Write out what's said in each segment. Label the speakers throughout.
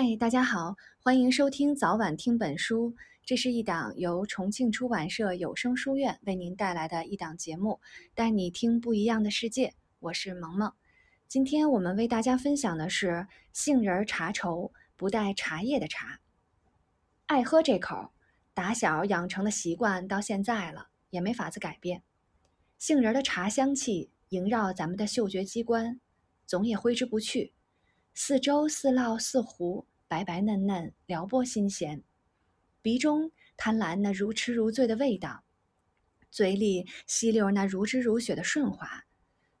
Speaker 1: 嗨，大家好，欢迎收听早晚听本书。这是一档由重庆出版社有声书院为您带来的一档节目，带你听不一样的世界。我是萌萌。今天我们为大家分享的是杏仁茶稠，不带茶叶的茶。爱喝这口，打小养成的习惯到现在了，也没法子改变。杏仁的茶香气萦绕咱们的嗅觉机关，总也挥之不去。四粥似烙似糊，白白嫩嫩，撩拨心弦。鼻中贪婪那如痴如醉的味道，嘴里吸溜那如脂如雪的顺滑，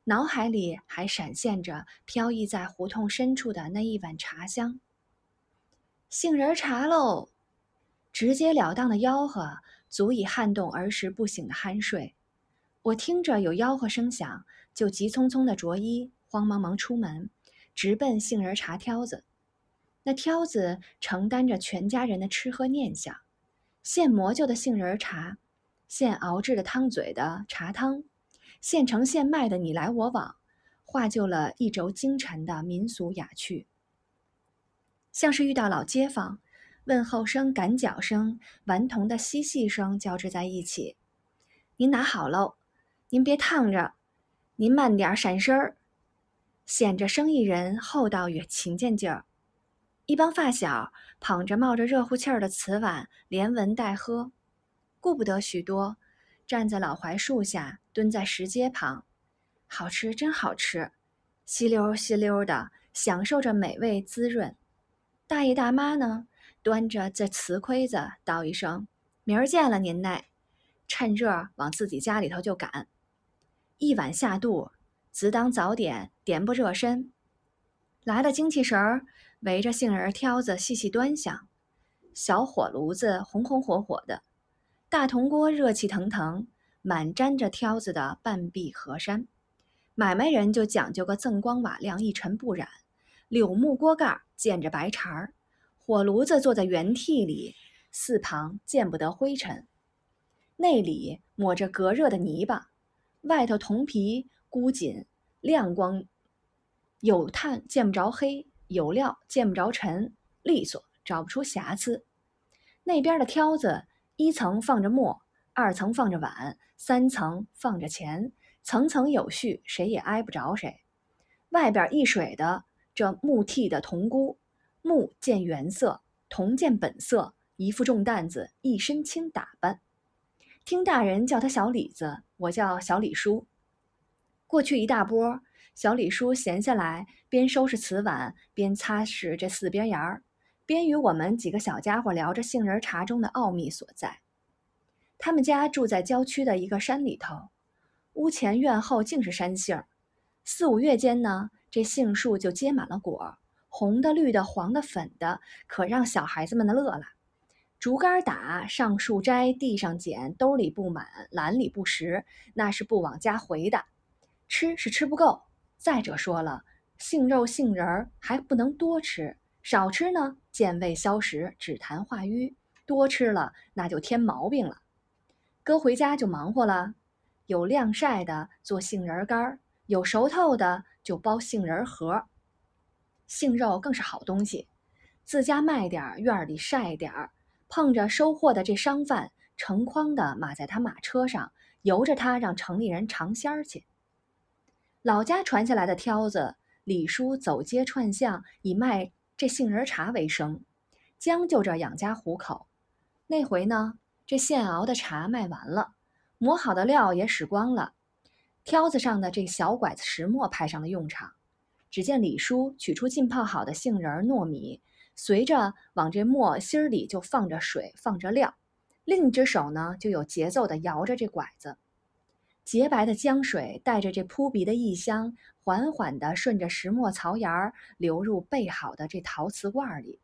Speaker 1: 脑海里还闪现着飘逸在胡同深处的那一碗茶香。杏仁茶喽，直截了当的吆喝，足以撼动儿时不醒的酣睡。我听着有吆喝声响，就急匆匆的着衣，慌忙忙出门。直奔杏仁茶挑子，那挑子承担着全家人的吃喝念想。现磨就的杏仁茶，现熬制的汤嘴的茶汤，现成现卖的你来我往，化就了一轴京城的民俗雅趣。像是遇到老街坊，问候声、赶脚声、顽童的嬉戏声交织在一起。您拿好喽，您别烫着，您慢点闪身儿。显着生意人厚道与勤俭劲儿，一帮发小捧着冒着热乎气儿的瓷碗，连闻带喝，顾不得许多，站在老槐树下，蹲在石阶旁，好吃真好吃，吸溜吸溜的享受着美味滋润。大爷大妈呢，端着这瓷盔子，道一声：“明儿见了您嘞！”趁热往自己家里头就赶，一碗下肚。自当早点，点不热身。来了精气神儿，围着杏仁挑子细细端详。小火炉子红红火火的，大铜锅热气腾腾，满沾着挑子的半壁河山。买卖人就讲究个锃光瓦亮，一尘不染。柳木锅盖见着白茬儿，火炉子坐在原屉里，四旁见不得灰尘。内里抹着隔热的泥巴，外头铜皮。箍紧，亮光，有炭见不着黑，有料见不着尘，利索找不出瑕疵。那边的挑子，一层放着墨，二层放着碗，三层放着钱，层层有序，谁也挨不着谁。外边一水的这木屉的铜箍，木见原色，铜见本色，一副重担子，一身轻打扮。听大人叫他小李子，我叫小李叔。过去一大波，小李叔闲下来，边收拾瓷碗，边擦拭这四边沿儿，边与我们几个小家伙聊着杏仁茶中的奥秘所在。他们家住在郊区的一个山里头，屋前院后尽是山杏。四五月间呢，这杏树就结满了果，红的、绿的、黄的、粉的，可让小孩子们的乐了。竹竿打，上树摘，地上捡，兜里不满，篮里不实，那是不往家回的。吃是吃不够，再者说了，杏肉杏仁儿还不能多吃，少吃呢健胃消食、止痰化瘀；多吃了那就添毛病了。哥回家就忙活了，有晾晒的做杏仁干，有熟透的就包杏仁盒。杏肉更是好东西，自家卖点儿，院里晒点儿，碰着收货的这商贩，成筐的码在他马车上，由着他让城里人尝鲜儿去。老家传下来的挑子，李叔走街串巷，以卖这杏仁茶为生，将就着养家糊口。那回呢，这现熬的茶卖完了，磨好的料也使光了，挑子上的这小拐子石磨派上了用场。只见李叔取出浸泡好的杏仁糯米，随着往这磨芯里就放着水，放着料，另一只手呢就有节奏地摇着这拐子。洁白的浆水带着这扑鼻的异香，缓缓地顺着石磨槽沿儿流入备好的这陶瓷罐里。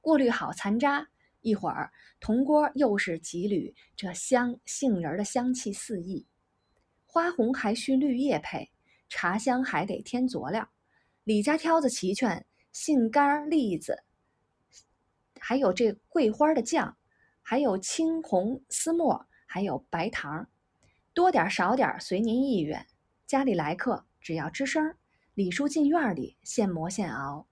Speaker 1: 过滤好残渣，一会儿铜锅又是几缕这香杏仁的香气四溢。花红还需绿叶配，茶香还得添佐料。李家挑子齐全，杏干、栗子，还有这桂花的酱，还有青红丝末，还有白糖。多点少点随您意愿。家里来客，只要吱声，李叔进院里现磨现熬，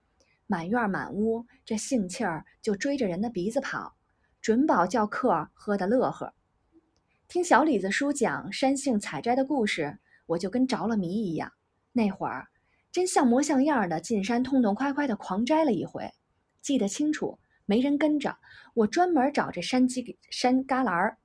Speaker 1: 满院满屋，这性气儿就追着人的鼻子跑，准保叫客喝得乐呵。听小李子叔讲山杏采摘的故事，我就跟着了迷一样。那会儿真像模像样的进山，痛痛快快的狂摘了一回，记得清楚。没人跟着，我专门找这山鸡山旮旯儿，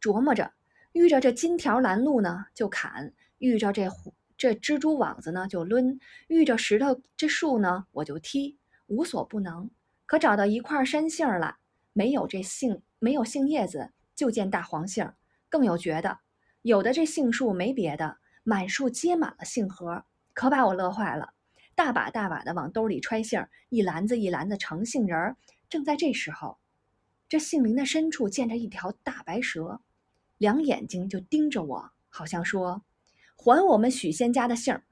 Speaker 1: 琢磨着遇着这金条拦路呢就砍，遇着这这蜘蛛网子呢就抡，遇着石头这树呢我就踢，无所不能。可找到一块山杏了，没有这杏，没有杏叶子，就见大黄杏。更有绝的，有的这杏树没别的，满树结满了杏核，可把我乐坏了。大把大把的往兜里揣杏，一篮子一篮子成杏仁儿。正在这时候，这杏林的深处见着一条大白蛇，两眼睛就盯着我，好像说：“还我们许仙家的杏儿！”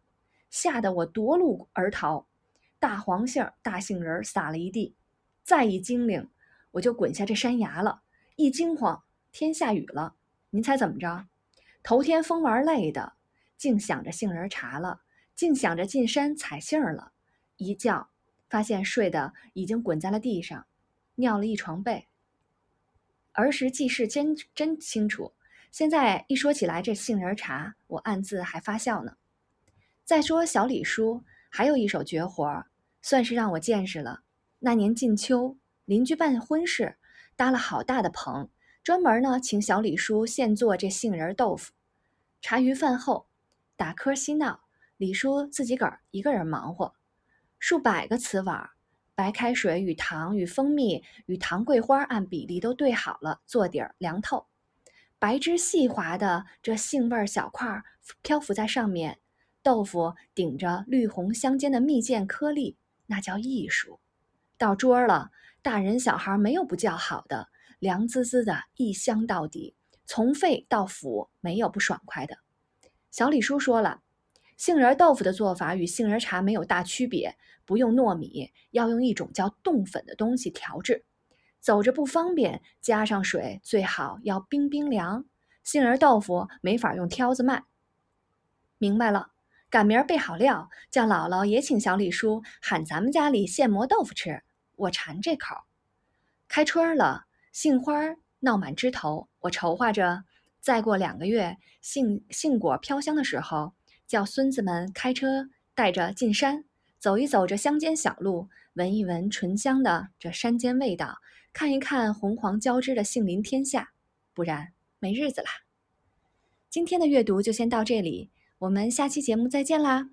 Speaker 1: 吓得我夺路而逃，大黄杏、大杏仁撒了一地。再一精灵，我就滚下这山崖了。一惊慌，天下雨了。您猜怎么着？头天疯玩累的，净想着杏仁茶了。竟想着进山采杏儿了，一觉发现睡的已经滚在了地上，尿了一床被。儿时记事真真清楚，现在一说起来这杏仁茶，我暗自还发笑呢。再说小李叔还有一手绝活，算是让我见识了。那年近秋，邻居办婚事，搭了好大的棚，专门呢请小李叔现做这杏仁豆腐。茶余饭后，打磕嬉闹。李叔自己个儿一个人忙活，数百个瓷碗，白开水与糖与蜂蜜与糖桂花按比例都兑好了，做底儿凉透，白汁细滑的这杏味小块漂浮在上面，豆腐顶着绿红相间的蜜饯颗粒，那叫艺术。到桌了，大人小孩没有不叫好的，凉滋滋的一香到底，从肺到腑没有不爽快的。小李叔说了。杏仁豆腐的做法与杏仁茶没有大区别，不用糯米，要用一种叫冻粉的东西调制。走着不方便，加上水最好要冰冰凉。杏仁豆腐没法用挑子卖。明白了，赶明儿备好料，叫姥姥也请小李叔喊咱们家里现磨豆腐吃。我馋这口。开春了，杏花闹满枝头，我筹划着，再过两个月，杏杏果飘香的时候。叫孙子们开车带着进山，走一走这乡间小路，闻一闻醇香的这山间味道，看一看红黄交织的杏林天下，不然没日子啦。今天的阅读就先到这里，我们下期节目再见啦。